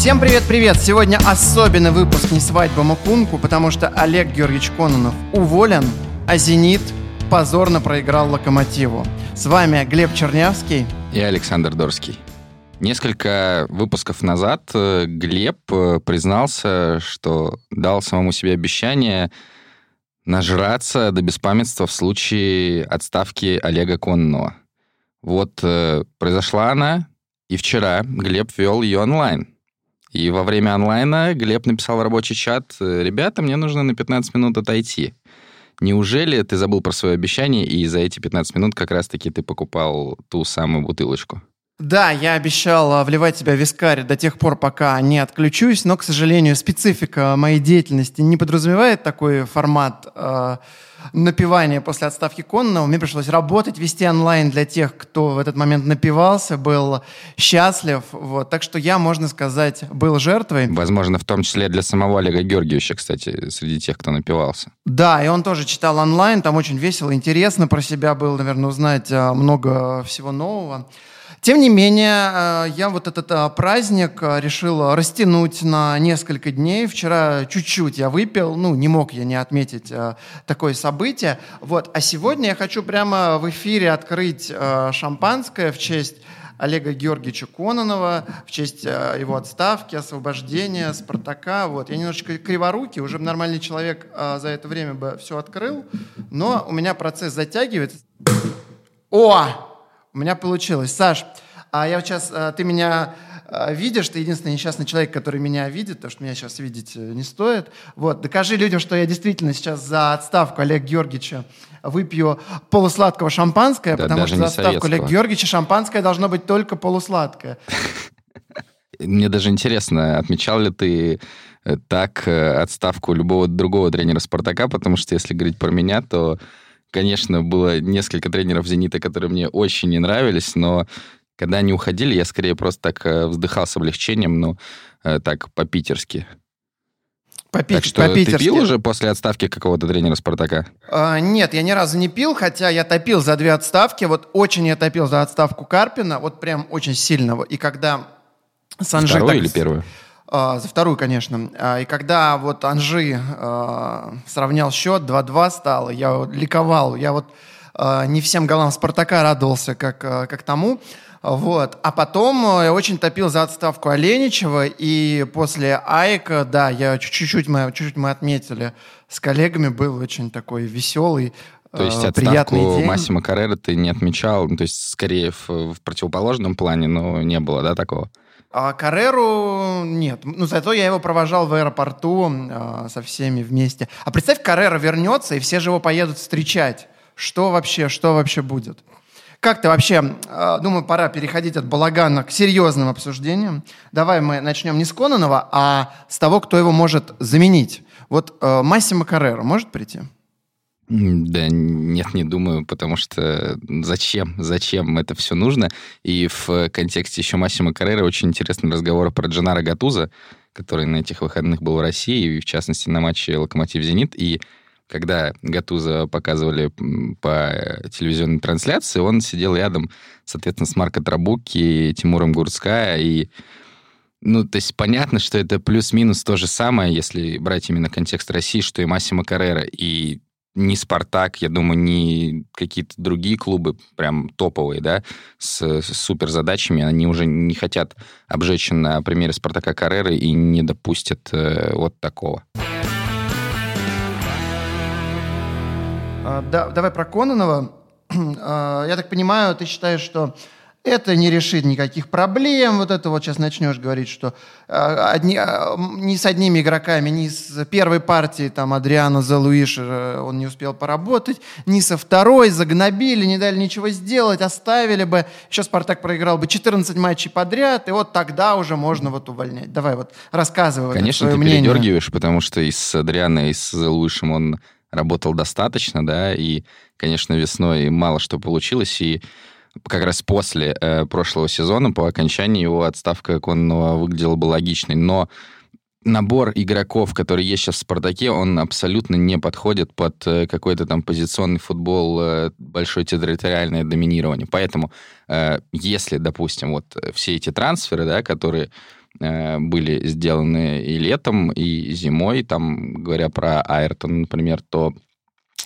Всем привет-привет! Сегодня особенный выпуск «Не свадьба Макунку», потому что Олег Георгиевич Кононов уволен, а «Зенит» позорно проиграл «Локомотиву». С вами Глеб Чернявский и Александр Дорский. Несколько выпусков назад э, Глеб э, признался, что дал самому себе обещание нажраться до беспамятства в случае отставки Олега Кононова. Вот э, произошла она, и вчера Глеб вел ее онлайн. И во время онлайна Глеб написал в рабочий чат, «Ребята, мне нужно на 15 минут отойти». Неужели ты забыл про свое обещание, и за эти 15 минут как раз-таки ты покупал ту самую бутылочку? Да, я обещал а, вливать себя в вискарь до тех пор, пока не отключусь, но, к сожалению, специфика моей деятельности не подразумевает такой формат э, напивания после отставки Конного. Мне пришлось работать, вести онлайн для тех, кто в этот момент напивался, был счастлив. Вот. Так что я, можно сказать, был жертвой. Возможно, в том числе для самого Олега Георгиевича, кстати, среди тех, кто напивался. Да, и он тоже читал онлайн, там очень весело, интересно про себя было, наверное, узнать а, много всего нового. Тем не менее, э, я вот этот э, праздник э, решил растянуть на несколько дней. Вчера чуть-чуть я выпил, ну, не мог я не отметить такое событие. Вот. А сегодня я хочу прямо в эфире открыть шампанское в честь Олега Георгиевича Кононова в честь его отставки, освобождения, Спартака. Вот. Я немножечко криворукий, уже нормальный человек за это время бы все открыл, но у меня процесс затягивается. О! У меня получилось. Саш, а я сейчас, а, ты меня а, видишь, ты единственный несчастный человек, который меня видит, потому что меня сейчас видеть э, не стоит. Вот, докажи людям, что я действительно сейчас за отставку Олега Георгиевича выпью полусладкого шампанское, да, потому что за отставку Олега Георгиевича шампанское должно быть только полусладкое. Мне даже интересно, отмечал ли ты э, так э, отставку любого другого тренера «Спартака», потому что если говорить про меня, то Конечно, было несколько тренеров «Зенита», которые мне очень не нравились, но когда они уходили, я скорее просто так э, вздыхал с облегчением, ну, э, так, по-питерски. По так что по ты пил уже после отставки какого-то тренера «Спартака»? А, нет, я ни разу не пил, хотя я топил за две отставки. Вот очень я топил за отставку Карпина, вот прям очень сильного. И когда Санжи... Вторую так... или первую? А, за вторую, конечно. А, и когда вот Анжи а, сравнял счет, 2-2 стало, я ликовал. Я вот не всем голам Спартака радовался, как, как тому. Вот. А потом я очень топил за отставку Оленичева, и после Айка, да, я чуть-чуть мы, чуть-чуть мы отметили с коллегами, был очень такой веселый, то есть отставку день. Массимо Каррера ты не отмечал, ну, то есть скорее в, в противоположном плане, но не было, да, такого? А Карреру нет. Ну, зато я его провожал в аэропорту э, со всеми вместе. А представь, Каррера вернется, и все же его поедут встречать. Что вообще, что вообще будет? Как ты вообще, э, думаю, пора переходить от балагана к серьезным обсуждениям. Давай мы начнем не с Кононова, а с того, кто его может заменить. Вот э, Массимо Каррера может прийти? Да нет, не думаю, потому что зачем, зачем это все нужно? И в контексте еще Массимо Каррера очень интересный разговор про Джанаро Гатуза, который на этих выходных был в России, и в частности на матче «Локомотив-Зенит». И когда Гатуза показывали по телевизионной трансляции, он сидел рядом, соответственно, с Марко Трабуки, Тимуром Гурцкая, и ну, то есть понятно, что это плюс-минус то же самое, если брать именно контекст России, что и Массимо Каррера. И ни «Спартак», я думаю, ни какие-то другие клубы, прям топовые, да, с, с супер задачами, они уже не хотят обжечь на примере «Спартака» Карреры и не допустят э, вот такого. А, да, давай про Кононова. А, я так понимаю, ты считаешь, что это не решит никаких проблем. Вот это вот сейчас начнешь говорить, что э, одни, э, ни с одними игроками, ни с первой партии, там, Адриана Залуиш, э, он не успел поработать, ни со второй, загнобили, не дали ничего сделать, оставили бы. Еще Спартак проиграл бы 14 матчей подряд, и вот тогда уже можно вот увольнять. Давай вот рассказывай. Конечно, вот ты мнение. передергиваешь, потому что и с Адрианой, и с Залуишем он работал достаточно, да, и, конечно, весной мало что получилось, и как раз после э, прошлого сезона, по окончании его отставка Конного выглядела бы логичной. Но набор игроков, который есть сейчас в «Спартаке», он абсолютно не подходит под э, какой-то там позиционный футбол, э, большое территориальное доминирование. Поэтому, э, если, допустим, вот все эти трансферы, да, которые были сделаны и летом, и зимой. Там, говоря про Айртон, например, то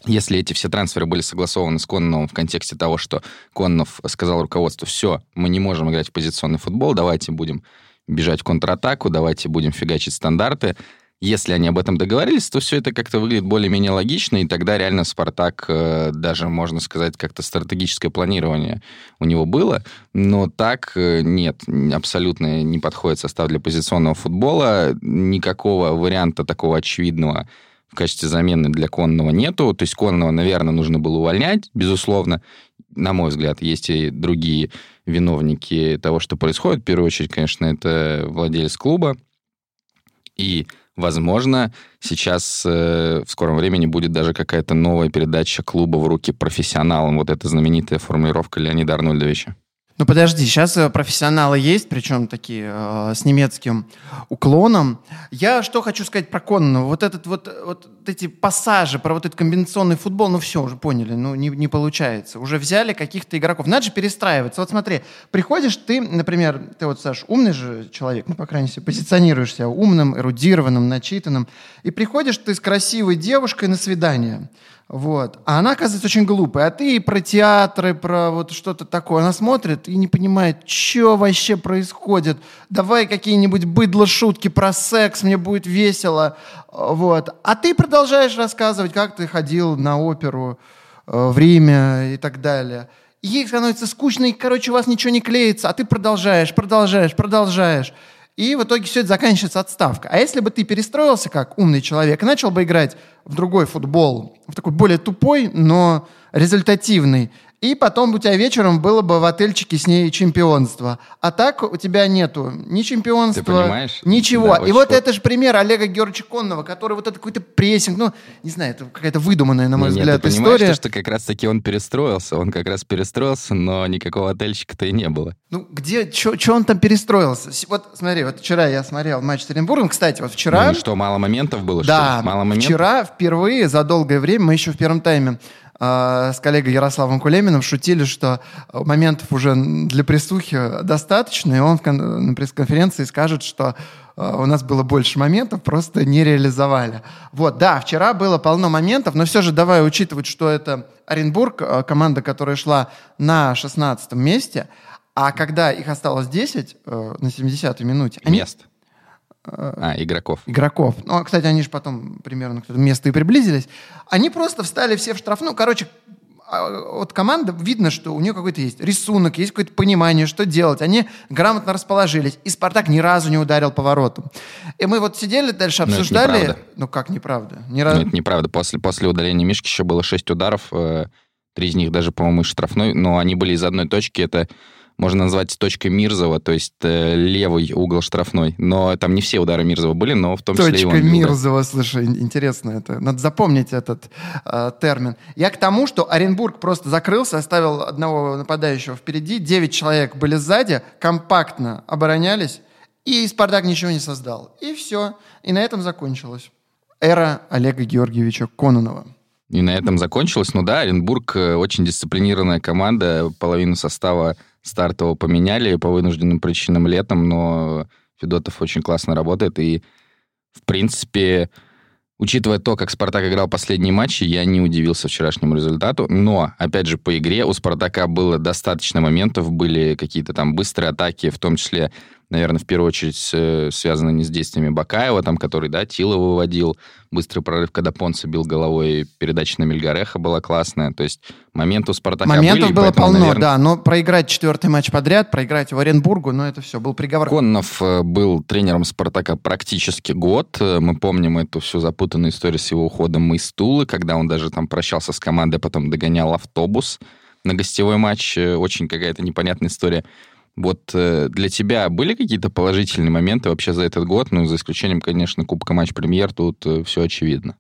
если эти все трансферы были согласованы с Конновым в контексте того, что Коннов сказал руководству, все, мы не можем играть в позиционный футбол, давайте будем бежать в контратаку, давайте будем фигачить стандарты, если они об этом договорились, то все это как-то выглядит более-менее логично, и тогда реально Спартак, э, даже, можно сказать, как-то стратегическое планирование у него было, но так э, нет, абсолютно не подходит состав для позиционного футбола, никакого варианта такого очевидного в качестве замены для Конного нету, то есть Конного, наверное, нужно было увольнять, безусловно, на мой взгляд, есть и другие виновники того, что происходит. В первую очередь, конечно, это владелец клуба, и Возможно, сейчас э, в скором времени будет даже какая-то новая передача клуба в руки профессионалам. Вот эта знаменитая формулировка Леонида Арнольдовича. Ну подожди, сейчас э, профессионалы есть, причем такие э, с немецким уклоном. Я что хочу сказать про Конного. Вот этот вот, вот эти пассажи про вот этот комбинационный футбол, ну все, уже поняли, ну не, не получается. Уже взяли каких-то игроков. Надо же перестраиваться. Вот смотри, приходишь ты, например, ты вот, Саш, умный же человек, ну, по крайней мере, позиционируешься умным, эрудированным, начитанным, и приходишь ты с красивой девушкой на свидание – вот. А она, оказывается, очень глупая. А ты про театры, про вот что-то такое. Она смотрит и не понимает, что вообще происходит. Давай какие-нибудь быдло-шутки про секс, мне будет весело. Вот. А ты продолжаешь рассказывать, как ты ходил на оперу э, в Риме и так далее. И ей становится скучно, и, короче, у вас ничего не клеится, а ты продолжаешь, продолжаешь, продолжаешь. И в итоге все это заканчивается отставкой. А если бы ты перестроился как умный человек и начал бы играть в другой футбол, в такой более тупой, но результативный, и потом у тебя вечером было бы в отельчике с ней чемпионство. А так у тебя нету ни чемпионства, Ты понимаешь? ничего. Да, и вот вот. это же пример Олега Георгиевича Конного, который вот это какой-то прессинг, ну, не знаю, это какая-то выдуманная, на мой Нет, взгляд, ты понимаешь, история. то, что как раз-таки он перестроился. Он как раз перестроился, но никакого отельчика-то и не было. Ну, где, что он там перестроился? Вот смотри, вот вчера я смотрел матч с Оренбургом. Кстати, вот вчера... Ну что, мало моментов было, Да, что ли? Мало моментов? вчера впервые за долгое время, мы еще в первом тайме с коллегой Ярославом Кулеминым шутили, что э, моментов уже для присухи достаточно, и он на пресс-конференции скажет, что э, у нас было больше моментов, просто не реализовали. Вот, да, вчера было полно моментов, но все же давай учитывать, что это Оренбург, э, команда, которая шла на 16 месте, а когда их осталось 10 э, на 70-й минуте, они Мест. А, игроков. игроков. Ну, а, кстати, они же потом примерно к этому месту и приблизились. Они просто встали все в штрафную. Короче, а, вот команда, видно, что у нее какой-то есть рисунок, есть какое-то понимание, что делать. Они грамотно расположились. И «Спартак» ни разу не ударил поворотом. И мы вот сидели дальше, это обсуждали... Ну, как неправда? Ни Ну, разу... это неправда. После, после удаления Мишки еще было 6 ударов. э, Три из них даже, по-моему, штрафной. Но они были из одной точки. Это можно назвать точкой Мирзова, то есть э, левый угол штрафной. Но там не все удары Мирзова были, но в том числе и Точка он бил, да. Мирзова, слушай, ин- интересно это. Надо запомнить этот э, термин. Я к тому, что Оренбург просто закрылся, оставил одного нападающего впереди, девять человек были сзади, компактно оборонялись, и Спартак ничего не создал. И все. И на этом закончилось. Эра Олега Георгиевича Кононова. И на этом закончилось. Ну да, Оренбург э, очень дисциплинированная команда. Половину состава стартового поменяли по вынужденным причинам летом, но Федотов очень классно работает. И, в принципе, учитывая то, как Спартак играл последние матчи, я не удивился вчерашнему результату. Но, опять же, по игре у Спартака было достаточно моментов, были какие-то там быстрые атаки, в том числе, наверное, в первую очередь э, связаны не с действиями Бакаева, там, который, да, Тила выводил, быстрый прорыв, когда Понса бил головой, передача на Мельгареха была классная. То есть моменты у Спартака Моментов были, было поэтому, полно, наверное, да, но проиграть четвертый матч подряд, проиграть в Оренбургу, ну это все, был приговор. Коннов э, был тренером Спартака практически год. Э, Мы помним эту всю запутанную историю с его уходом из Тулы, когда он даже там прощался с командой, а потом догонял автобус на гостевой матч. Очень какая-то непонятная история. Вот э, для тебя были какие-то положительные моменты вообще за этот год? Ну, за исключением, конечно, Кубка Матч Премьер, тут все очевидно.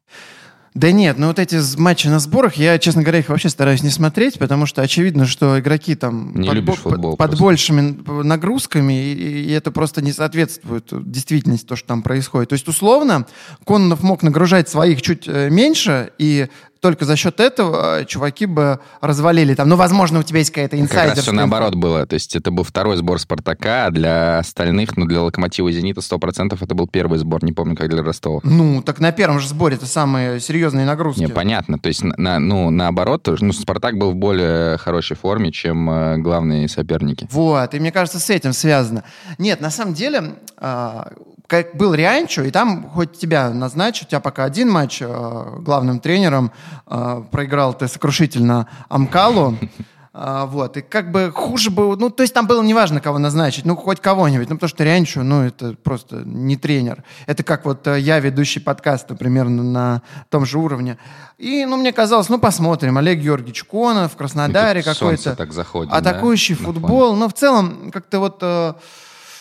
Да нет, ну вот эти матчи на сборах, я, честно говоря, их вообще стараюсь не смотреть, потому что очевидно, что игроки там Не под, любишь бо- футбол под, под большими нагрузками, и, и это просто не соответствует действительности, то, что там происходит. То есть, условно, Кононов мог нагружать своих чуть э, меньше, и только за счет этого э, чуваки бы развалили там. Ну, возможно, у тебя есть какая-то инсайдерская... Как раз все наоборот было. То есть это был второй сбор «Спартака», а для остальных, ну, для «Локомотива» и «Зенита» 100% это был первый сбор. Не помню, как для Ростова. Ну, так на первом же сборе это самые серьезные нагрузки. Не, понятно. То есть, на, ну, наоборот, ну, «Спартак» был в более хорошей форме, чем э, главные соперники. Вот, и мне кажется, с этим связано. Нет, на самом деле, э, как был Рианчо, и там хоть тебя назначат, у тебя пока один матч э, главным тренером, э, проиграл ты сокрушительно Амкалу, э, вот, и как бы хуже бы, ну, то есть там было неважно, кого назначить, ну, хоть кого-нибудь, ну, потому что Рианчо, ну, это просто не тренер. Это как вот э, я, ведущий подкаста, примерно на том же уровне. И, ну, мне казалось, ну, посмотрим, Олег Георгиевич Конов в Краснодаре какой-то. так заходит, Атакующий да, футбол, но в целом как-то вот...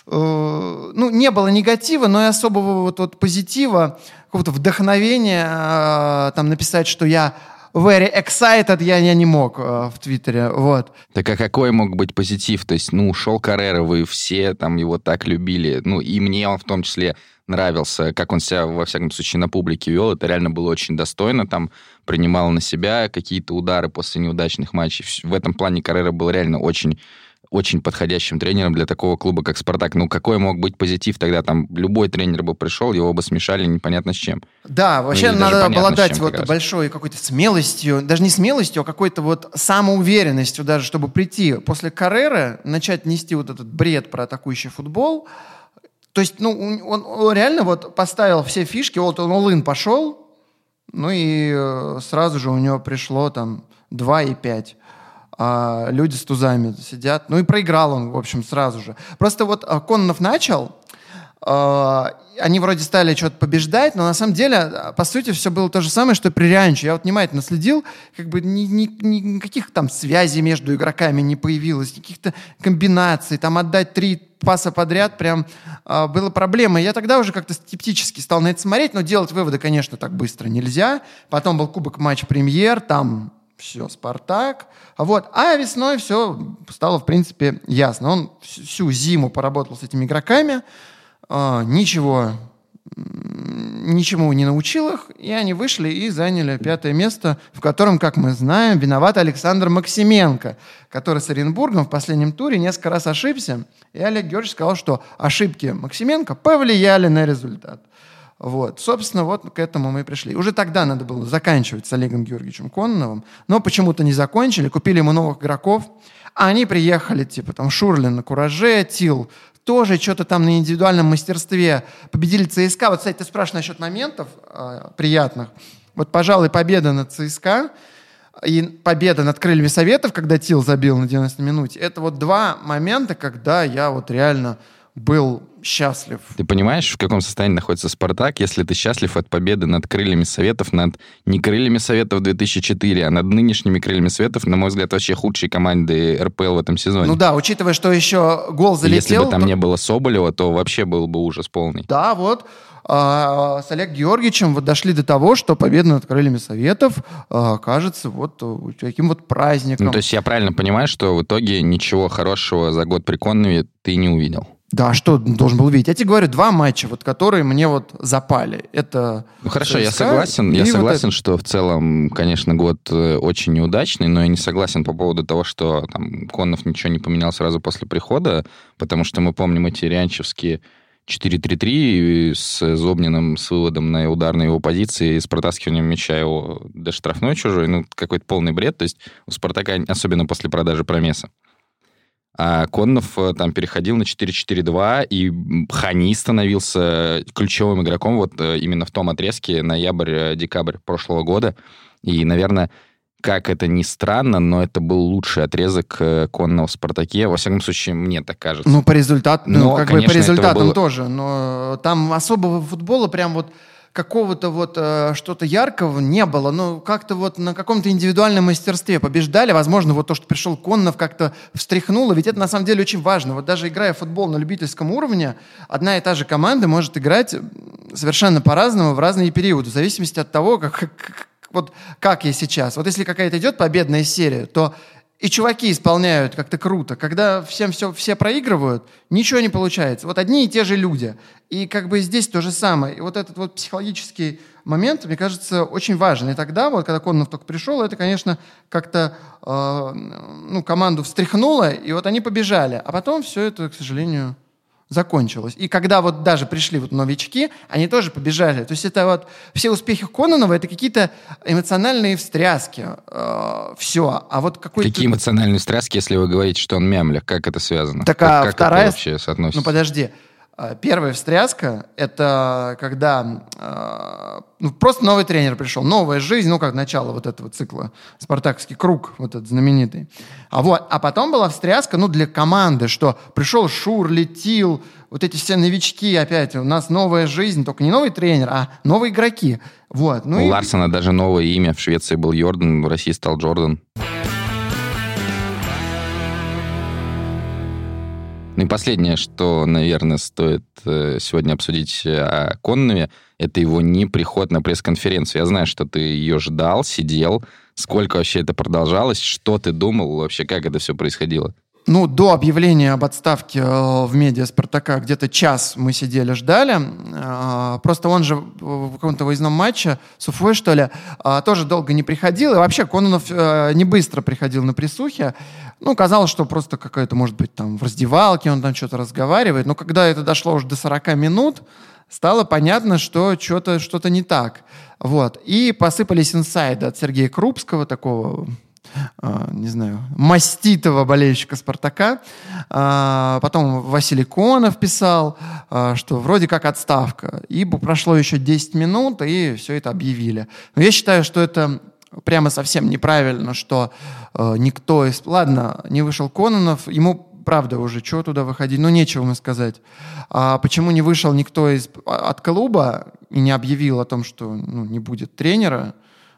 Э, ну, не было негатива, но и особого вот, вот позитива, какого-то вдохновения э, там написать, что я very excited, я, я не мог э, в Твиттере, вот. Так а какой мог быть позитив? То есть, ну, ушел Каррера, вы все там его так любили, ну, и мне он в том числе нравился, как он себя, во всяком случае, на публике вел. Это реально было очень достойно. Там принимал на себя какие-то удары после неудачных матчей. В этом плане Каррера был реально очень очень подходящим тренером для такого клуба, как «Спартак». Ну, какой мог быть позитив тогда? Там любой тренер бы пришел, его бы смешали непонятно с чем. Да, ну, вообще ну, надо обладать вот большой какой-то смелостью, даже не смелостью, а какой-то вот самоуверенностью даже, чтобы прийти после карьеры, начать нести вот этот бред про атакующий футбол. То есть, ну, он, он реально вот поставил все фишки, вот он all пошел, ну и э, сразу же у него пришло там 2,5 а люди с тузами сидят. Ну и проиграл он, в общем, сразу же. Просто вот а, Кононов начал, э, они вроде стали что-то побеждать, но на самом деле, а, по сути, все было то же самое, что при Рианче. Я вот внимательно следил, как бы ни, ни, ни, никаких там связей между игроками не появилось, никаких-то комбинаций, там отдать три паса подряд прям э, было проблемой. Я тогда уже как-то скептически стал на это смотреть, но делать выводы, конечно, так быстро нельзя. Потом был Кубок матч премьер, там все, Спартак. Вот. А весной все стало, в принципе, ясно. Он всю зиму поработал с этими игроками, э, ничего, ничему не научил их, и они вышли и заняли пятое место, в котором, как мы знаем, виноват Александр Максименко, который с Оренбургом в последнем туре несколько раз ошибся. И Олег Георгиевич сказал, что ошибки Максименко повлияли на результат. Вот. Собственно, вот к этому мы и пришли. Уже тогда надо было заканчивать с Олегом Георгиевичем Конновым, но почему-то не закончили, купили ему новых игроков, а они приехали, типа, там, Шурлин на Кураже, Тил, тоже что-то там на индивидуальном мастерстве победили ЦСКА. Вот, кстати, ты спрашиваешь насчет моментов э, приятных. Вот, пожалуй, победа над ЦСКА и победа над крыльями Советов, когда Тил забил на 90 минуте, это вот два момента, когда я вот реально был счастлив. Ты понимаешь, в каком состоянии находится «Спартак», если ты счастлив от победы над «Крыльями Советов», над не «Крыльями Советов» 2004, а над нынешними «Крыльями Советов», на мой взгляд, вообще худшей команды РПЛ в этом сезоне. Ну да, учитывая, что еще гол залетел... Если бы там то... не было Соболева, то вообще был бы ужас полный. Да, вот. А, с Олегом Георгиевичем вот дошли до того, что победа над крыльями Советов а, кажется вот таким вот праздником. Ну, то есть я правильно понимаю, что в итоге ничего хорошего за год при Коннове ты не увидел? Да, что должен был видеть? Я тебе говорю, два матча, вот, которые мне вот запали. Это ну, хорошо, я согласен. Я согласен, вот что в целом, конечно, год э, очень неудачный, но я не согласен по поводу того, что там Конов ничего не поменял сразу после прихода, потому что мы помним эти рянчевские 4-3-3 с Зобниным, с выводом на ударной его позиции, с протаскиванием мяча его до штрафной чужой. Ну, какой-то полный бред. То есть у «Спартака», особенно после продажи Промеса, а Коннов э, там переходил на 4-4-2, и Хани становился ключевым игроком вот э, именно в том отрезке ноябрь-декабрь прошлого года. И, наверное, как это ни странно, но это был лучший отрезок э, конного в «Спартаке». Во всяком случае, мне так кажется. Ну, по результату, ну, как конечно, бы по результатам было... тоже. Но там особого футбола прям вот какого-то вот э, что-то яркого не было. Ну, как-то вот на каком-то индивидуальном мастерстве побеждали. Возможно, вот то, что пришел Коннов, как-то встряхнуло. Ведь это на самом деле очень важно. Вот даже играя в футбол на любительском уровне, одна и та же команда может играть совершенно по-разному в разные периоды, в зависимости от того, как, как, вот как я сейчас. Вот если какая-то идет победная серия, то и чуваки исполняют как-то круто. Когда всем все, все проигрывают, ничего не получается. Вот одни и те же люди. И как бы здесь то же самое. И вот этот вот психологический момент, мне кажется, очень важен. И тогда, вот, когда Коннов только пришел, это, конечно, как-то э, ну, команду встряхнуло, и вот они побежали. А потом все это, к сожалению, закончилось. И когда вот даже пришли вот новички, они тоже побежали. То есть это вот все успехи Кононова, это какие-то эмоциональные встряски. Э, все. А вот какой-то... Какие эмоциональные встряски, если вы говорите, что он мямля? Как это связано? Так, как, а как вторая... это вообще соотносится? Ну, подожди. А, первая встряска – это когда э, ну, просто новый тренер пришел, новая жизнь, ну, как начало вот этого цикла, спартакский круг, вот этот знаменитый. А, вот, а потом была встряска, ну, для команды, что пришел Шур, летил, вот эти все новички опять, у нас новая жизнь, только не новый тренер, а новые игроки. Вот. Ну у и... Ларсона даже новое имя, в Швеции был Йордан, в России стал Джордан. И последнее, что, наверное, стоит э, сегодня обсудить э, о Коннове, это его не приход на пресс-конференцию. Я знаю, что ты ее ждал, сидел. Сколько вообще это продолжалось? Что ты думал вообще? Как это все происходило? Ну, до объявления об отставке э, в медиа «Спартака» где-то час мы сидели, ждали. Э, просто он же в каком-то выездном матче с Уфой, что ли, э, тоже долго не приходил. И вообще Кононов не быстро приходил на присухи. Ну, казалось, что просто какая-то, может быть, там в раздевалке он там что-то разговаривает. Но когда это дошло уже до 40 минут, стало понятно, что что-то что не так. Вот. И посыпались инсайды от Сергея Крупского, такого не знаю, маститого болельщика «Спартака». А, потом Василий Конов писал, а, что вроде как отставка. И прошло еще 10 минут, и все это объявили. Но я считаю, что это прямо совсем неправильно, что никто из... Ладно, не вышел Кононов, ему правда уже, чего туда выходить? Ну, нечего ему сказать. А почему не вышел никто из, от клуба и не объявил о том, что ну, не будет тренера?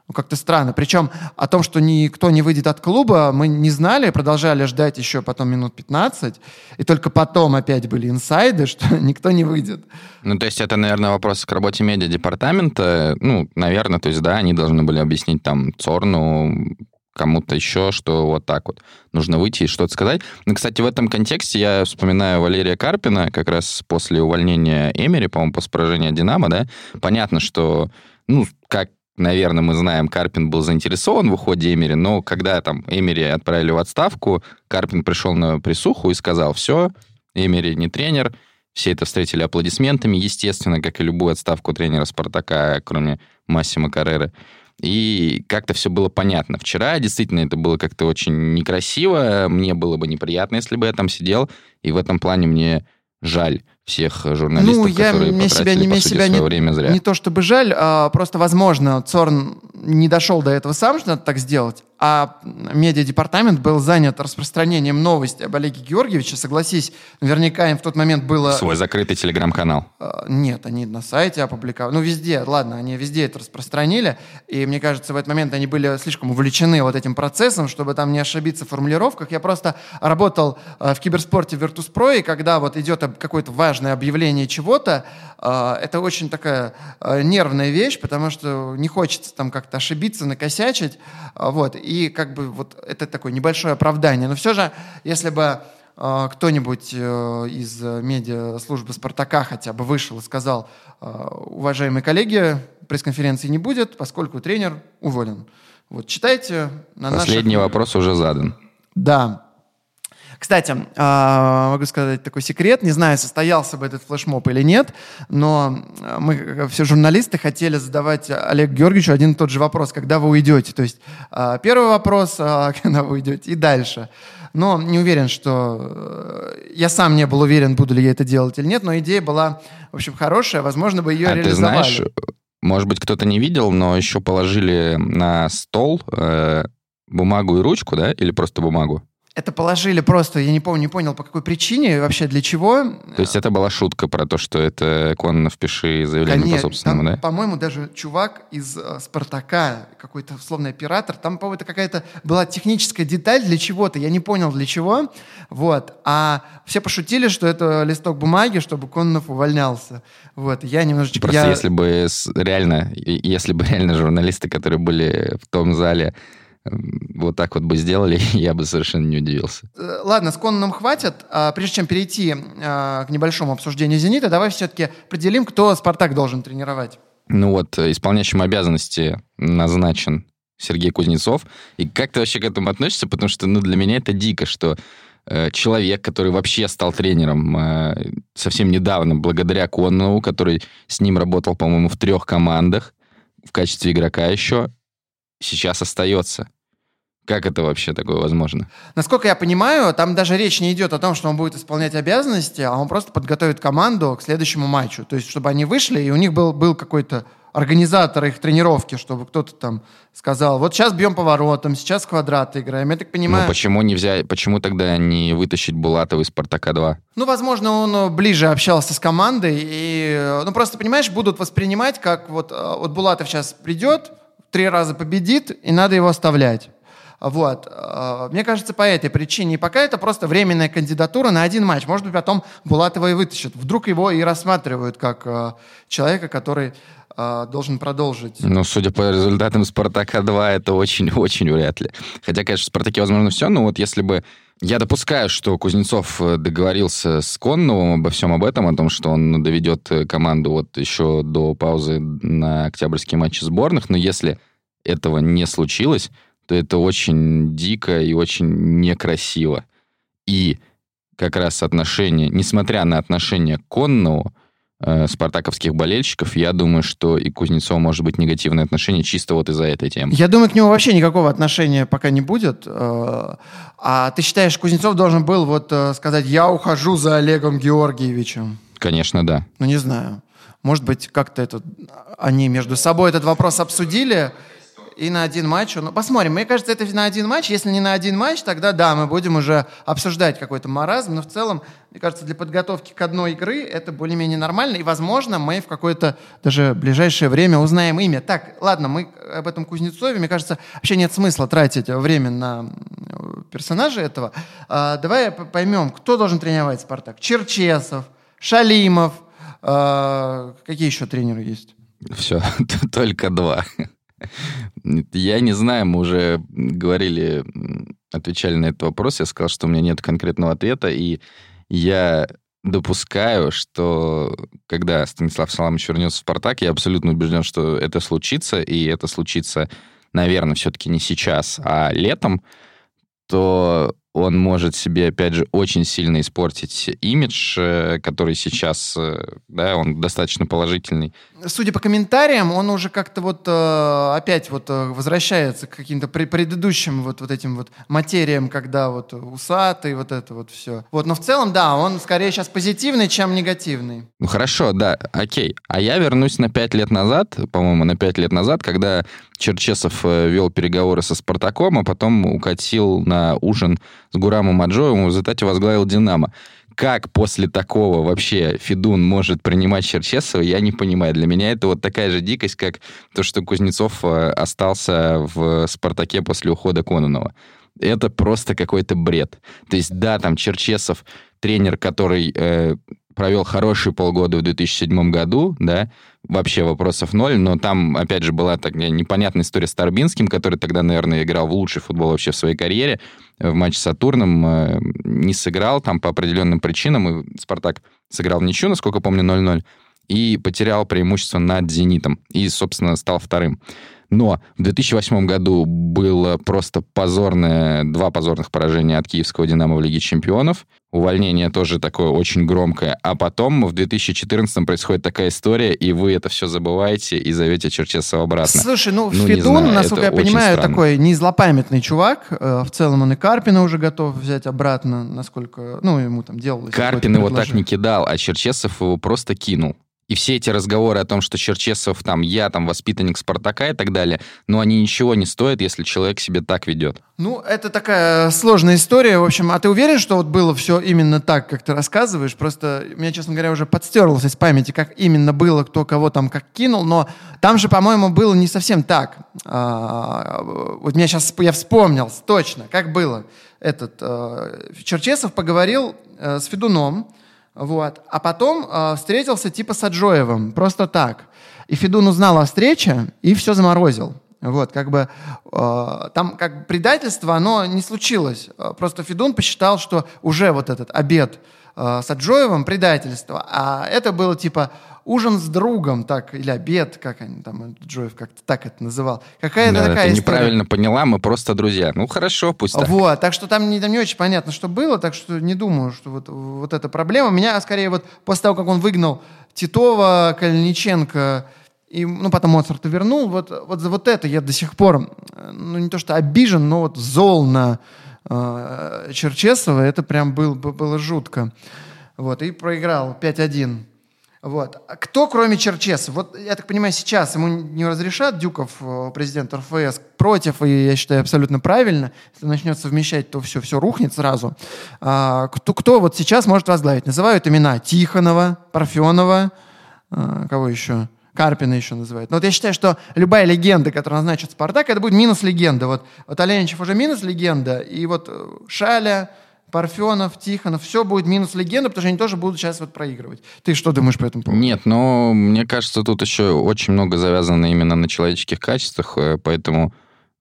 Ну, как-то странно. Причем о том, что никто не выйдет от клуба, мы не знали, продолжали ждать еще потом минут 15, и только потом опять были инсайды, что никто не выйдет. Ну, то есть это, наверное, вопрос к работе медиа-департамента. Ну, наверное, то есть, да, они должны были объяснить там Цорну, кому-то еще, что вот так вот нужно выйти и что-то сказать. Ну, кстати, в этом контексте я вспоминаю Валерия Карпина, как раз после увольнения Эмери, по-моему, после поражения Динамо, да, понятно, что, ну, как наверное, мы знаем, Карпин был заинтересован в уходе Эмери, но когда там Эмери отправили в отставку, Карпин пришел на присуху и сказал, все, Эмери не тренер, все это встретили аплодисментами, естественно, как и любую отставку тренера «Спартака», кроме Массима Карреры. И как-то все было понятно. Вчера действительно это было как-то очень некрасиво. Мне было бы неприятно, если бы я там сидел. И в этом плане мне жаль всех журналистов, ну, я, которые мне потратили, себя, не, по сути, себя свое не, время зря. Не то чтобы жаль, а просто, возможно, Цорн не дошел до этого сам, что надо так сделать, а медиадепартамент был занят распространением новости об Олеге Георгиевиче. Согласись, наверняка им в тот момент было... Свой закрытый телеграм-канал. А, нет, они на сайте опубликовали. Ну, везде, ладно, они везде это распространили. И мне кажется, в этот момент они были слишком увлечены вот этим процессом, чтобы там не ошибиться в формулировках. Я просто работал а, в киберспорте Virtus.pro, и когда вот идет какое-то важное объявление чего-то, а, это очень такая нервная вещь, потому что не хочется там как-то ошибиться, накосячить. Вот. И как бы вот это такое небольшое оправдание. Но все же, если бы э, кто-нибудь э, из медиа-службы «Спартака» хотя бы вышел и сказал, э, уважаемые коллеги, пресс-конференции не будет, поскольку тренер уволен. Вот, читайте на Последний наших... вопрос уже задан. Да. Кстати, а, могу сказать такой секрет, не знаю, состоялся бы этот флешмоб или нет, но мы, все журналисты, хотели задавать Олегу Георгиевичу один и тот же вопрос, когда вы уйдете. То есть а, первый вопрос, а, когда вы уйдете, и дальше. Но не уверен, что... Э, я сам не был уверен, буду ли я это делать или нет, но идея была, в общем, хорошая, возможно, бы ее а реализовали. ты знаешь, может быть, кто-то не видел, но еще положили на стол э, бумагу и ручку, да, или просто бумагу? Это положили просто, я не помню, не понял, по какой причине, вообще для чего. То есть это была шутка про то, что это Кононов впиши заявление Конечно, по собственному, там, да? По-моему, даже чувак из э, «Спартака», какой-то условный оператор, там, по-моему, это какая-то была техническая деталь для чего-то, я не понял для чего, вот. А все пошутили, что это листок бумаги, чтобы Кононов увольнялся. Вот, я немножечко... Просто я... если бы реально, если бы реально журналисты, которые были в том зале, вот так вот бы сделали, я бы совершенно не удивился. Э, ладно, с Конном хватит. А, прежде чем перейти а, к небольшому обсуждению «Зенита», давай все-таки определим, кто «Спартак» должен тренировать. Ну вот, э, исполняющим обязанности назначен Сергей Кузнецов. И как ты вообще к этому относишься? Потому что ну, для меня это дико, что э, человек, который вообще стал тренером э, совсем недавно, благодаря Коннову, который с ним работал, по-моему, в трех командах в качестве игрока еще, сейчас остается. Как это вообще такое возможно? Насколько я понимаю, там даже речь не идет о том, что он будет исполнять обязанности, а он просто подготовит команду к следующему матчу. То есть, чтобы они вышли, и у них был, был какой-то организатор их тренировки, чтобы кто-то там сказал, вот сейчас бьем поворотом, сейчас квадраты играем. Я так понимаю... Ну, почему не взять, почему тогда не вытащить Булатова из «Спартака-2»? Ну, возможно, он ближе общался с командой, и, ну, просто, понимаешь, будут воспринимать, как вот, э, вот Булатов сейчас придет, три раза победит, и надо его оставлять. Вот. Э, мне кажется, по этой причине. И пока это просто временная кандидатура на один матч. Может быть, потом Булатова и вытащат. Вдруг его и рассматривают как э, человека, который э, должен продолжить. Ну, судя по результатам «Спартака-2», это очень-очень вряд ли. Хотя, конечно, в «Спартаке» возможно все, но вот если бы я допускаю, что Кузнецов договорился с Конновым обо всем об этом, о том, что он доведет команду вот еще до паузы на октябрьские матчи сборных, но если этого не случилось, это очень дико и очень некрасиво. И как раз отношение, несмотря на отношение к Коннову, э, спартаковских болельщиков, я думаю, что и Кузнецова может быть негативное отношение чисто вот из-за этой темы. Я думаю, к нему вообще никакого отношения пока не будет. Э, а ты считаешь, Кузнецов должен был вот э, сказать, я ухожу за Олегом Георгиевичем? Конечно, да. Ну, не знаю. Может быть, как-то это, они между собой этот вопрос обсудили, и на один матч. Ну, посмотрим. Мне кажется, это на один матч. Если не на один матч, тогда да, мы будем уже обсуждать какой-то маразм. Но в целом, мне кажется, для подготовки к одной игры это более-менее нормально. И, возможно, мы в какое-то даже ближайшее время узнаем имя. Так, ладно, мы об этом Кузнецове. Мне кажется, вообще нет смысла тратить время на персонажа этого. А, давай поймем, кто должен тренировать «Спартак». Черчесов, Шалимов. А, какие еще тренеры есть? Все, только два. Я не знаю, мы уже говорили, отвечали на этот вопрос, я сказал, что у меня нет конкретного ответа, и я допускаю, что когда Станислав Саламович вернется в «Спартак», я абсолютно убежден, что это случится, и это случится, наверное, все-таки не сейчас, а летом, то он может себе, опять же, очень сильно испортить имидж, э, который сейчас, э, да, он достаточно положительный. Судя по комментариям, он уже как-то вот э, опять вот возвращается к каким-то предыдущим вот, вот этим вот материям, когда вот усатый, вот это вот все. Вот, но в целом, да, он скорее сейчас позитивный, чем негативный. Ну хорошо, да, окей. А я вернусь на пять лет назад, по-моему, на пять лет назад, когда Черчесов вел переговоры со Спартаком, а потом укатил на ужин с Гурамом Аджоевым в результате возглавил «Динамо». Как после такого вообще Федун может принимать Черчесова, я не понимаю. Для меня это вот такая же дикость, как то, что Кузнецов э, остался в «Спартаке» после ухода Кононова. Это просто какой-то бред. То есть, да, там Черчесов, тренер, который э, провел хорошие полгода в 2007 году, да, вообще вопросов ноль, но там, опять же, была такая непонятная история с Торбинским, который тогда, наверное, играл в лучший футбол вообще в своей карьере, в матче с Сатурном э, не сыграл там по определенным причинам, и Спартак сыграл в ничью, насколько помню, 0-0, и потерял преимущество над «Зенитом», и, собственно, стал вторым. Но в 2008 году было просто позорное, два позорных поражения от киевского «Динамо» в Лиге чемпионов. Увольнение тоже такое очень громкое. А потом в 2014 происходит такая история, и вы это все забываете и зовете Черчесова обратно. Слушай, ну, ну Федун, знаю, насколько я понимаю, странно. такой не злопамятный чувак. Э, в целом он и Карпина уже готов взять обратно, насколько... Ну, ему там делалось... Карпин его так не кидал, а Черчесов его просто кинул. И все эти разговоры о том, что Черчесов там, я там воспитанник Спартака и так далее, но они ничего не стоят, если человек себе так ведет. Ну, это такая сложная история. В общем, а ты уверен, что вот было все именно так, как ты рассказываешь? Просто меня, честно говоря, уже подстерлось из памяти, как именно было, кто кого там как кинул, но там же, по-моему, было не совсем так. А, вот меня сейчас, я вспомнил точно, как было. Этот а, Черчесов поговорил а, с Федуном, вот. А потом э, встретился типа с Аджоевым, просто так. И Федун узнал о встрече и все заморозил. Вот, как бы э, там как предательство, оно не случилось. Э, просто Федун посчитал, что уже вот этот обед э, с Аджоевым предательство, а это было типа ужин с другом, так, или обед, как они там, Джоев как-то так это называл. Какая-то Да, такая ты история. неправильно поняла, мы просто друзья. Ну, хорошо, пусть так. Вот, так что там не, там не очень понятно, что было, так что не думаю, что вот, вот эта проблема. Меня скорее вот после того, как он выгнал Титова, Калиниченко, и, ну, потом Моцарта вернул, вот, вот за вот это я до сих пор, э, ну, не то что обижен, но вот зол на э, Черчесова, это прям был, было жутко. Вот, и проиграл 5-1. Вот. А кто, кроме Черчесова? Вот, я так понимаю, сейчас ему не разрешат Дюков, э, президент РФС, против, и я считаю, абсолютно правильно. Если начнет совмещать, то все, все рухнет сразу. А, кто, кто вот сейчас может возглавить? Называют имена Тихонова, Парфенова, а, кого еще? Карпина еще называют. Но вот я считаю, что любая легенда, которая назначит Спартак, это будет минус легенда. Вот, вот Оленичев уже минус легенда, и вот э, Шаля, Парфенов, Тихонов, все будет минус легенда, потому что они тоже будут сейчас вот проигрывать. Ты что думаешь по этому поводу? Нет, но мне кажется, тут еще очень много завязано именно на человеческих качествах, э, поэтому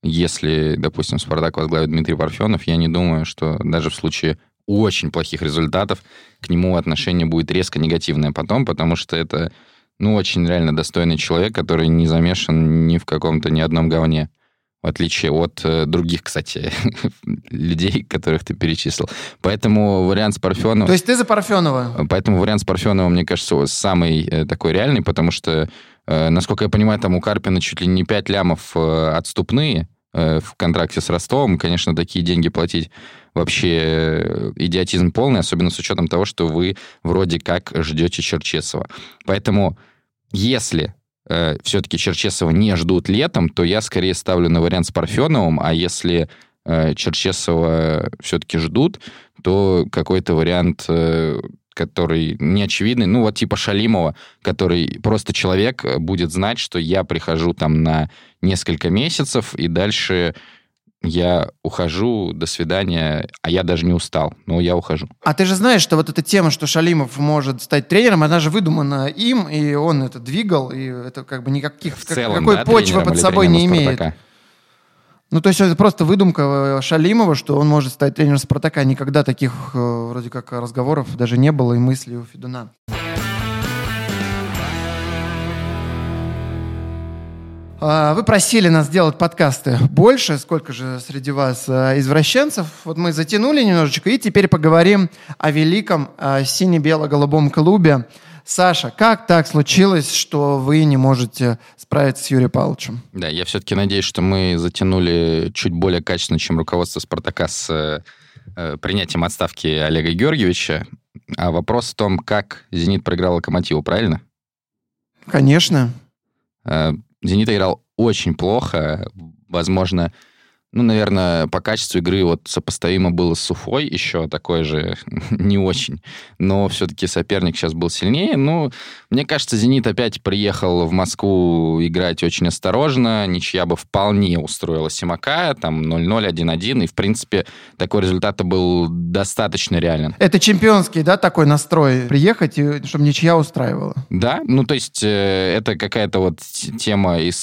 если, допустим, Спартак возглавит Дмитрий Парфенов, я не думаю, что даже в случае очень плохих результатов к нему отношение будет резко негативное потом, потому что это, ну, очень реально достойный человек, который не замешан ни в каком-то ни одном говне. В отличие от э, других, кстати, людей, которых ты перечислил. Поэтому вариант с Парфеновым... То есть ты за Парфенова? Поэтому вариант с Парфеновым, мне кажется, самый э, такой реальный, потому что, э, насколько я понимаю, там у Карпина чуть ли не 5 лямов э, отступные э, в контракте с Ростовом. Конечно, такие деньги платить вообще э, идиотизм полный, особенно с учетом того, что вы вроде как ждете Черчесова. Поэтому, если э, все-таки Черчесова не ждут летом, то я скорее ставлю на вариант с Парфеновым, а если э, Черчесова все-таки ждут, то какой-то вариант, э, который не очевидный, ну вот типа Шалимова, который просто человек будет знать, что я прихожу там на несколько месяцев, и дальше я ухожу, до свидания, а я даже не устал, но я ухожу. А ты же знаешь, что вот эта тема, что Шалимов может стать тренером, она же выдумана им, и он это двигал, и это как бы никаких, В целом, какой да, почвы под собой не имеет. «Спартака»? Ну, то есть это просто выдумка э, Шалимова, что он может стать тренером Спартака. Никогда таких э, вроде как разговоров даже не было и мыслей у Федуна. Вы просили нас делать подкасты больше. Сколько же среди вас э, извращенцев? Вот мы затянули немножечко, и теперь поговорим о великом э, сине-бело-голубом клубе. Саша, как так случилось, что вы не можете справиться с Юрием Павловичем? Да, я все-таки надеюсь, что мы затянули чуть более качественно, чем руководство «Спартака» с э, э, принятием отставки Олега Георгиевича. А вопрос в том, как «Зенит» проиграл «Локомотиву», правильно? Конечно. «Зенит» играл очень плохо. Возможно, ну, наверное, по качеству игры вот сопоставимо было с Уфой, еще такой же не очень. Но все-таки соперник сейчас был сильнее. Ну, мне кажется, «Зенит» опять приехал в Москву играть очень осторожно. Ничья бы вполне устроила Симака, там 0-0, 1-1. И, в принципе, такой результат был достаточно реален. Это чемпионский, да, такой настрой? Приехать, и, чтобы ничья устраивала. Да, ну то есть э, это какая-то вот тема из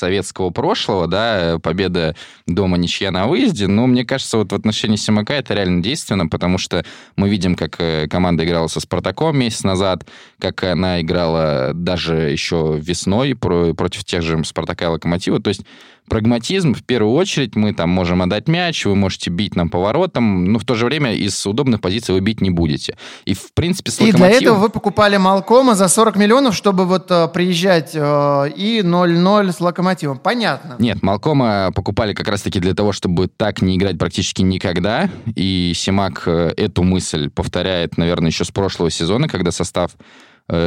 советского прошлого, да, победа дома ничья на выезде, но мне кажется, вот в отношении Симака это реально действенно, потому что мы видим, как э, команда играла со Спартаком месяц назад, как она играла даже еще весной про- против тех же Спартака и Локомотива, то есть прагматизм, в первую очередь, мы там можем отдать мяч, вы можете бить нам поворотом, но в то же время из удобных позиций вы бить не будете. И, в принципе, с И для Локомотивом... этого вы покупали Малкома за 40 миллионов, чтобы вот э, приезжать э, и 0-0 с Локомотивом. Понятно. Нет, Малкома покупали как раз-таки для того, чтобы так не играть практически никогда. И Симак э, эту мысль повторяет, наверное, еще с прошлого сезона, когда состав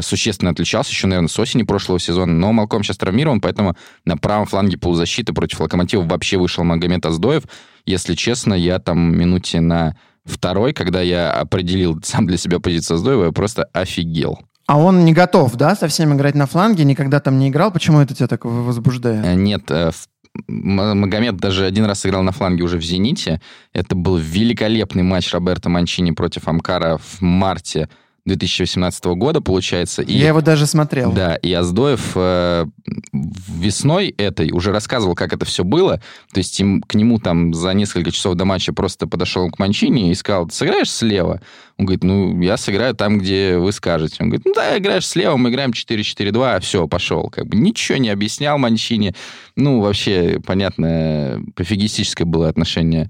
существенно отличался, еще, наверное, с осени прошлого сезона. Но Малком сейчас травмирован, поэтому на правом фланге полузащиты против Локомотива вообще вышел Магомед Аздоев. Если честно, я там минуте на второй, когда я определил сам для себя позицию Аздоева, я просто офигел. А он не готов, да, совсем играть на фланге, никогда там не играл. Почему это тебя так возбуждает? Э, Нет, э, в- Магомед даже один раз играл на фланге уже в «Зените». Это был великолепный матч Роберто Манчини против Амкара в марте 2018 года, получается. И, Я его даже смотрел. Да, и Аздоев э, весной этой уже рассказывал, как это все было. То есть им, к нему там за несколько часов до матча просто подошел к Манчини и сказал, ты сыграешь слева? Он говорит, ну, я сыграю там, где вы скажете. Он говорит, ну да, играешь слева, мы играем 4-4-2, все, пошел. Как бы ничего не объяснял Манчини. Ну, вообще, понятно, пофигистическое было отношение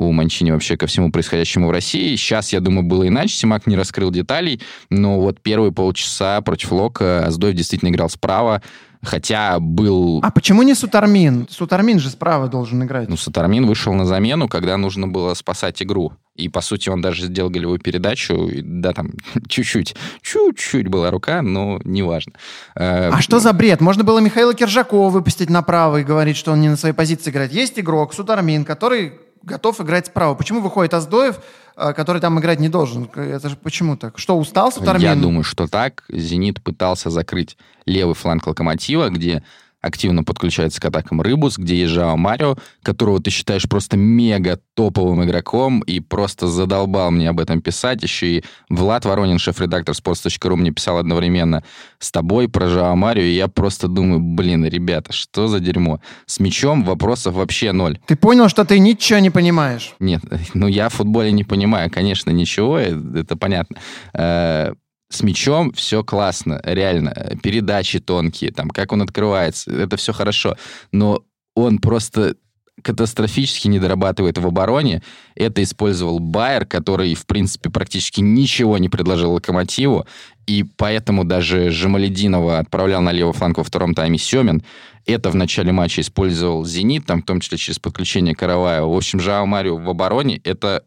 у Манчини вообще ко всему происходящему в России. Сейчас, я думаю, было иначе. Симак не раскрыл деталей, но вот первые полчаса против Лока Аздоев действительно играл справа, хотя был... А почему не Сутармин? Сутармин же справа должен играть. Ну, Сутармин вышел на замену, когда нужно было спасать игру. И, по сути, он даже сделал голевую передачу. Да, там чуть-чуть, чуть-чуть была рука, но неважно. Э, а что за бред? Можно было Михаила Киржакова выпустить направо и говорить, что он не на своей позиции играет. Есть игрок, Сутармин, который готов играть справа. Почему выходит Аздоев, э, который там играть не должен? Это же почему так? Что, устал Сутармин? Я думаю, что так. «Зенит» пытался закрыть левый фланг «Локомотива», где активно подключается к атакам Рыбус, где есть Жао Марио, которого ты считаешь просто мега топовым игроком и просто задолбал мне об этом писать. Еще и Влад Воронин, шеф-редактор sports.ru, мне писал одновременно с тобой про Жао Марио, и я просто думаю, блин, ребята, что за дерьмо? С мячом вопросов вообще ноль. Ты понял, что ты ничего не понимаешь? Нет, ну я в футболе не понимаю, конечно, ничего, это понятно э, с мячом все классно, реально. Передачи тонкие, там, как он открывается, это все хорошо. Но он просто катастрофически не дорабатывает в обороне. Это использовал Байер, который, в принципе, практически ничего не предложил Локомотиву, и поэтому даже Жамалединова отправлял на левый фланг во втором тайме Семин. Это в начале матча использовал «Зенит», там, в том числе через подключение Караваева. В общем, Жао Марио в обороне — это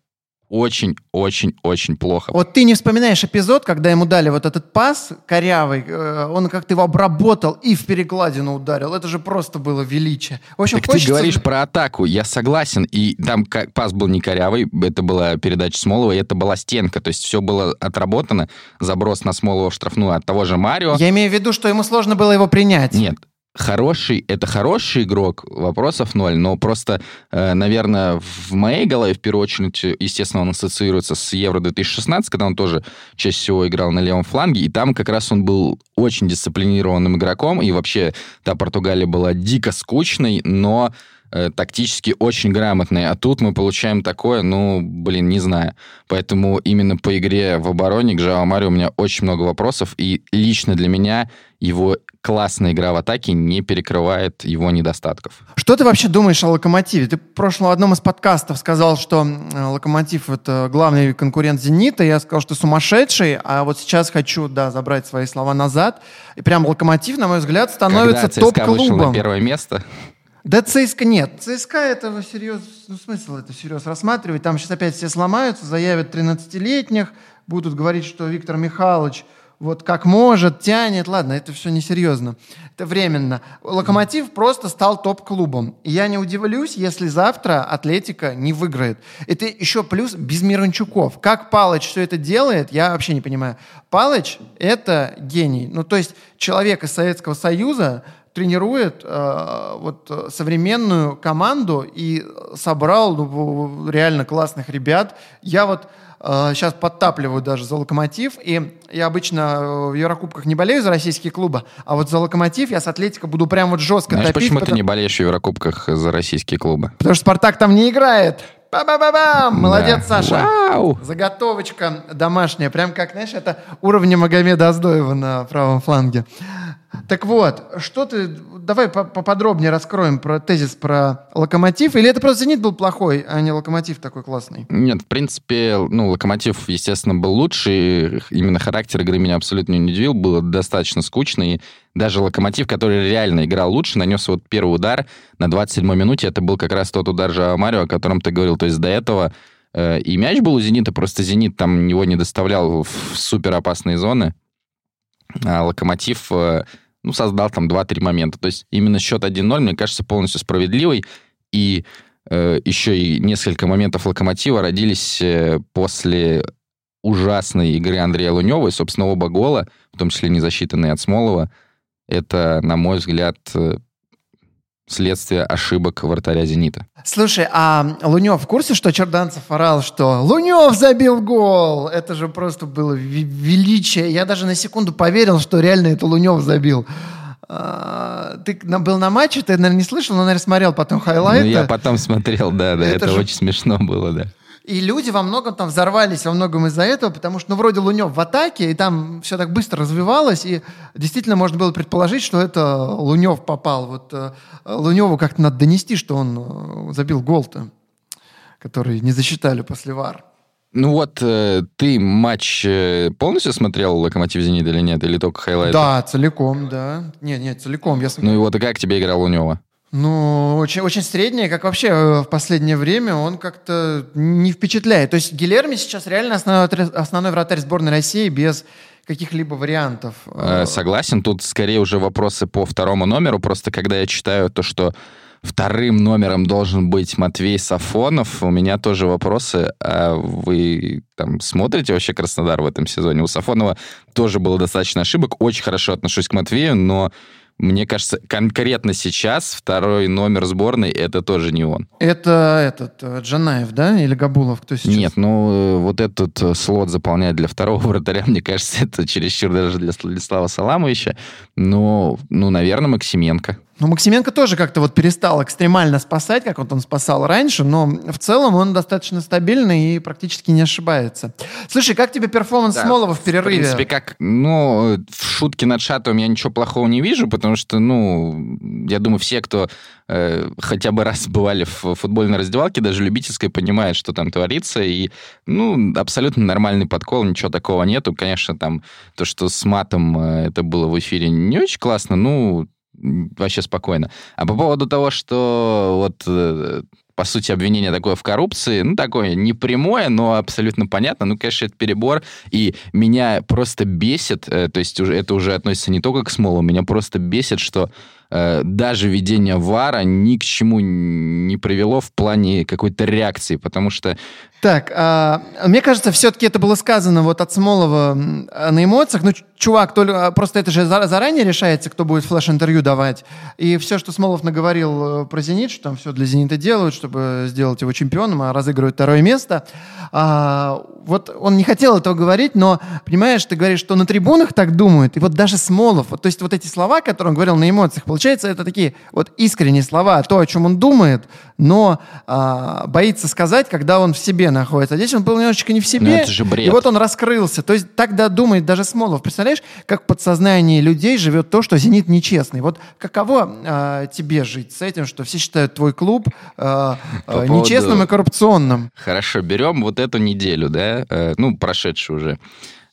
очень-очень-очень плохо. Вот ты не вспоминаешь эпизод, когда ему дали вот этот пас корявый, э, он как-то его обработал и в перекладину ударил. Это же просто было величие. В общем, так хочется... ты говоришь про атаку, я согласен. И там пас был не корявый, это была передача Смолова, и это была стенка. То есть все было отработано, заброс на Смолова в штрафную от того же Марио. Я имею в виду, что ему сложно было его принять. Нет, хороший, это хороший игрок, вопросов ноль, но просто, э, наверное, в моей голове, в первую очередь, естественно, он ассоциируется с Евро-2016, когда он тоже чаще всего играл на левом фланге, и там как раз он был очень дисциплинированным игроком, и вообще та Португалия была дико скучной, но э, тактически очень грамотный. А тут мы получаем такое, ну, блин, не знаю. Поэтому именно по игре в обороне к Жао Марио у меня очень много вопросов. И лично для меня его классная игра в атаке не перекрывает его недостатков. Что ты вообще думаешь о «Локомотиве»? Ты в прошлом одном из подкастов сказал, что «Локомотив» — это главный конкурент «Зенита». Я сказал, что сумасшедший, а вот сейчас хочу, да, забрать свои слова назад. И прям «Локомотив», на мой взгляд, становится топ-клубом. на первое место? Да ЦСКА нет. ЦСКА этого серьезно, ну смысл это всерьез рассматривать. Там сейчас опять все сломаются, заявят 13-летних, будут говорить, что Виктор Михайлович – вот как может, тянет. Ладно, это все несерьезно. Это временно. Локомотив просто стал топ-клубом. И я не удивлюсь, если завтра Атлетика не выиграет. Это еще плюс без Миранчуков. Как Палыч все это делает, я вообще не понимаю. Палыч — это гений. Ну, то есть человек из Советского Союза тренирует э, вот современную команду и собрал ну, реально классных ребят. Я вот сейчас э, подтапливаю даже за «Локомотив». И я обычно э, в Еврокубках не болею за российские клубы, а вот за «Локомотив» я с «Атлетико» буду прям вот жестко Знаешь, топить. почему потому... ты не болеешь в Еврокубках за российские клубы? Потому что «Спартак» там не играет. Ба-ба-ба-бам! Молодец, да. Саша. Вау! Заготовочка домашняя. Прям как, знаешь, это уровня Магомеда Аздоева на правом фланге. Так вот, что ты... Давай поподробнее раскроем про тезис про локомотив. Или это просто «Зенит» был плохой, а не локомотив такой классный? Нет, в принципе, ну, локомотив, естественно, был лучше. Именно характер игры меня абсолютно не удивил. Было достаточно скучно. И даже локомотив, который реально играл лучше, нанес вот первый удар на 27-й минуте. Это был как раз тот удар же Марио, о котором ты говорил. То есть до этого э, и мяч был у «Зенита», просто «Зенит» там его не доставлял в супер опасные зоны. А локомотив... Ну, создал там 2-3 момента. То есть именно счет 1-0, мне кажется, полностью справедливый. И э, еще и несколько моментов «Локомотива» родились э, после ужасной игры Андрея Лунева, и, собственно, оба гола, в том числе не засчитанные от Смолова, это, на мой взгляд, э, следствие ошибок вратаря «Зенита». Слушай, а Лунев в курсе, что Черданцев орал, что Лунев забил гол? Это же просто было величие. Я даже на секунду поверил, что реально это Лунев забил. А, ты был на матче, ты, наверное, не слышал, но, наверное, смотрел потом хайлайты. Ну, я потом смотрел, да, да, это, это же... очень смешно было, да. И люди во многом там взорвались, во многом из-за этого, потому что, ну, вроде Лунев в атаке, и там все так быстро развивалось, и действительно можно было предположить, что это Лунев попал. Вот э, Луневу как-то надо донести, что он э, забил гол-то, который не засчитали после ВАР. Ну вот, э, ты матч э, полностью смотрел «Локомотив Зенит» или нет? Или только хайлайты? Да, целиком, да. Нет, нет, целиком. Я смотрел. Ну и вот, и как тебе играл Лунева? Ну, очень, очень средний, как вообще э, в последнее время, он как-то не впечатляет. То есть Гилерми сейчас реально основной, основной вратарь сборной России без каких-либо вариантов. Э, согласен, тут скорее уже вопросы по второму номеру, просто когда я читаю то, что вторым номером должен быть Матвей Сафонов, у меня тоже вопросы. А вы там смотрите вообще Краснодар в этом сезоне? У Сафонова тоже было достаточно ошибок, очень хорошо отношусь к Матвею, но мне кажется, конкретно сейчас второй номер сборной это тоже не он. Это этот э, Джанаев, да? Или Габулов? Кто сейчас? Нет, ну э, вот этот э, слот заполнять для второго вратаря, мне кажется, это чересчур даже для Владислава Саламовича. Но, ну, наверное, Максименко. Ну, Максименко тоже как-то вот перестал экстремально спасать, как вот он спасал раньше, но в целом он достаточно стабильный и практически не ошибается. Слушай, как тебе перформанс да, Смолова в перерыве? В принципе, как, ну, в шутке над шатом я ничего плохого не вижу, потому что, ну, я думаю, все, кто э, хотя бы раз бывали в футбольной раздевалке, даже любительской, понимают, что там творится, и, ну, абсолютно нормальный подкол, ничего такого нету. Конечно, там то, что с матом э, это было в эфире не очень классно, ну, вообще спокойно. А по поводу того, что вот э, по сути, обвинение такое в коррупции, ну, такое не прямое, но абсолютно понятно. Ну, конечно, это перебор, и меня просто бесит, э, то есть уже, это уже относится не только к Смолу, меня просто бесит, что э, даже введение ВАРа ни к чему не привело в плане какой-то реакции, потому что так, а, мне кажется, все-таки это было сказано вот от Смолова на эмоциях. Ну, чувак, то ли, а, просто это же заранее решается, кто будет флеш-интервью давать. И все, что Смолов наговорил э, про «Зенит», что там все для «Зенита» делают, чтобы сделать его чемпионом, а разыгрывают второе место. А, вот он не хотел этого говорить, но, понимаешь, ты говоришь, что на трибунах так думают. И вот даже Смолов, вот, то есть вот эти слова, которые он говорил на эмоциях, получается, это такие вот искренние слова, то, о чем он думает, но а, боится сказать, когда он в себе находится. А здесь он был немножечко не в себе. Но это же бред. И вот он раскрылся. То есть тогда думает даже Смолов. Представляешь, как в подсознании людей живет то, что «Зенит» нечестный. Вот каково э, тебе жить с этим, что все считают твой клуб э, э, нечестным поводу... и коррупционным? Хорошо, берем вот эту неделю, да, э, ну, прошедшую уже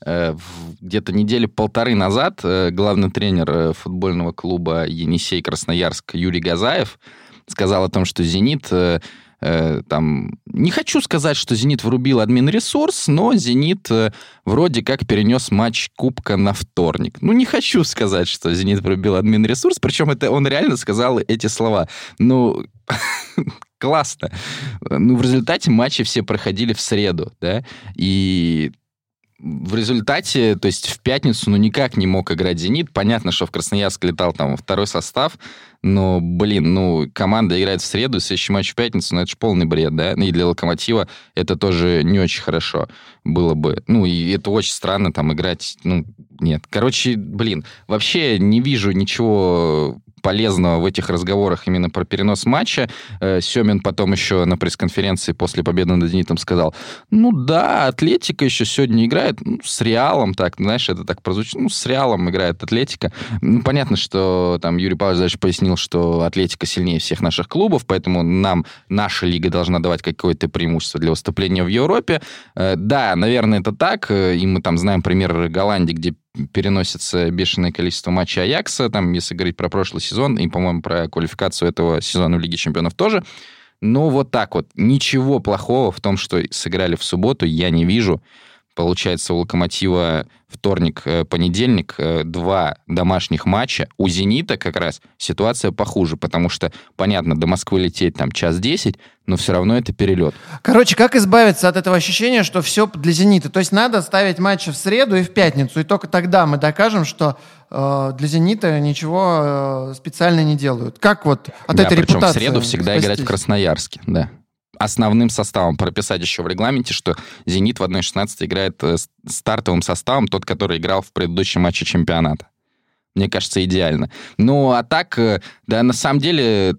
э, где-то недели полторы назад э, главный тренер э, футбольного клуба «Енисей Красноярск» Юрий Газаев сказал о том, что «Зенит» э, там... Не хочу сказать, что «Зенит» врубил админ-ресурс, но «Зенит» э, вроде как перенес матч Кубка на вторник. Ну, не хочу сказать, что «Зенит» врубил админ-ресурс, причем это он реально сказал эти слова. Ну, классно. Ну, в результате матчи все проходили в среду, да, и в результате, то есть в пятницу, ну, никак не мог играть «Зенит». Понятно, что в Красноярск летал там второй состав, но, блин, ну, команда играет в среду, следующий матч в пятницу, ну, это же полный бред, да? И для «Локомотива» это тоже не очень хорошо было бы. Ну, и это очень странно там играть, ну, нет. Короче, блин, вообще не вижу ничего полезного в этих разговорах именно про перенос матча. Э, Семин потом еще на пресс-конференции после победы над «Зенитом» сказал, ну да, Атлетика еще сегодня играет ну, с Реалом, так, знаешь, это так прозвучит, ну, с Реалом играет Атлетика. Ну, понятно, что там Юрий Павлович дальше пояснил, что Атлетика сильнее всех наших клубов, поэтому нам наша лига должна давать какое-то преимущество для выступления в Европе. Э, да, наверное, это так, э, и мы там знаем пример Голландии, где переносится бешеное количество матчей Аякса, там, если говорить про прошлый сезон, и, по-моему, про квалификацию этого сезона в Лиге Чемпионов тоже. Но вот так вот. Ничего плохого в том, что сыграли в субботу, я не вижу. Получается, у «Локомотива» вторник, э, понедельник, э, два домашних матча. У «Зенита» как раз ситуация похуже, потому что, понятно, до Москвы лететь там час десять, но все равно это перелет. Короче, как избавиться от этого ощущения, что все для «Зенита»? То есть надо ставить матчи в среду и в пятницу, и только тогда мы докажем, что э, для «Зенита» ничего э, специально не делают. Как вот от да, этой причем репутации в среду всегда спастись? играть в Красноярске, да основным составом прописать еще в регламенте, что «Зенит» в 1.16 играет э, стартовым составом, тот, который играл в предыдущем матче чемпионата. Мне кажется, идеально. Ну, а так, э, да, на самом деле,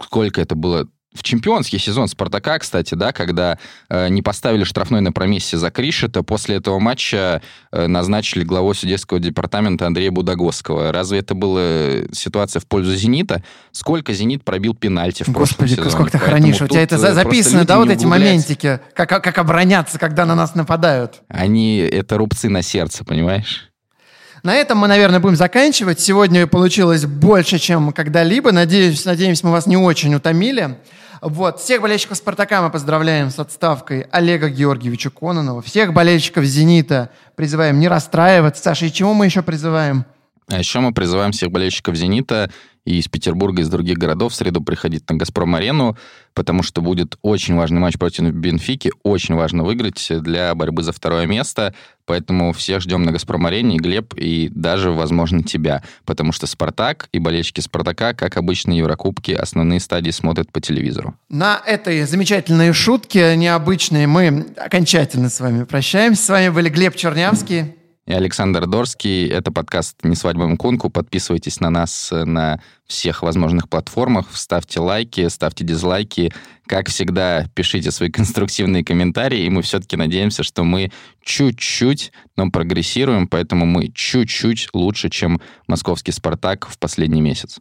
сколько это было? В чемпионский сезон Спартака, кстати, да, когда э, не поставили штрафной на промессе за Кришета, после этого матча э, назначили главой судейского департамента Андрея Будагосского. Разве это была ситуация в пользу «Зенита»? Сколько «Зенит» пробил пенальти в Господи, прошлом сезоне? сколько ты Поэтому хранишь. У тебя это э, записано, да, вот эти моментики? Как, как обороняться, когда на нас нападают? Они, это рубцы на сердце, понимаешь? На этом мы, наверное, будем заканчивать. Сегодня получилось больше, чем когда-либо. Надеюсь, надеемся, мы вас не очень утомили. Вот. Всех болельщиков «Спартака» мы поздравляем с отставкой Олега Георгиевича Кононова. Всех болельщиков «Зенита» призываем не расстраиваться. Саша, и чему мы еще призываем? А еще мы призываем всех болельщиков «Зенита» и из Петербурга, и из других городов в среду приходить на «Газпром-арену», потому что будет очень важный матч против Бенфики. Очень важно выиграть для борьбы за второе место. Поэтому всех ждем на «Газпром-арене», Глеб, и даже, возможно, тебя. Потому что «Спартак» и болельщики «Спартака», как обычно, Еврокубки, основные стадии смотрят по телевизору. На этой замечательной шутке необычной мы окончательно с вами прощаемся. С вами были Глеб Чернявский. И Александр Дорский. Это подкаст «Не свадьба Мкунку». Подписывайтесь на нас на всех возможных платформах. Ставьте лайки, ставьте дизлайки. Как всегда, пишите свои конструктивные комментарии. И мы все-таки надеемся, что мы чуть-чуть, но прогрессируем. Поэтому мы чуть-чуть лучше, чем московский «Спартак» в последний месяц.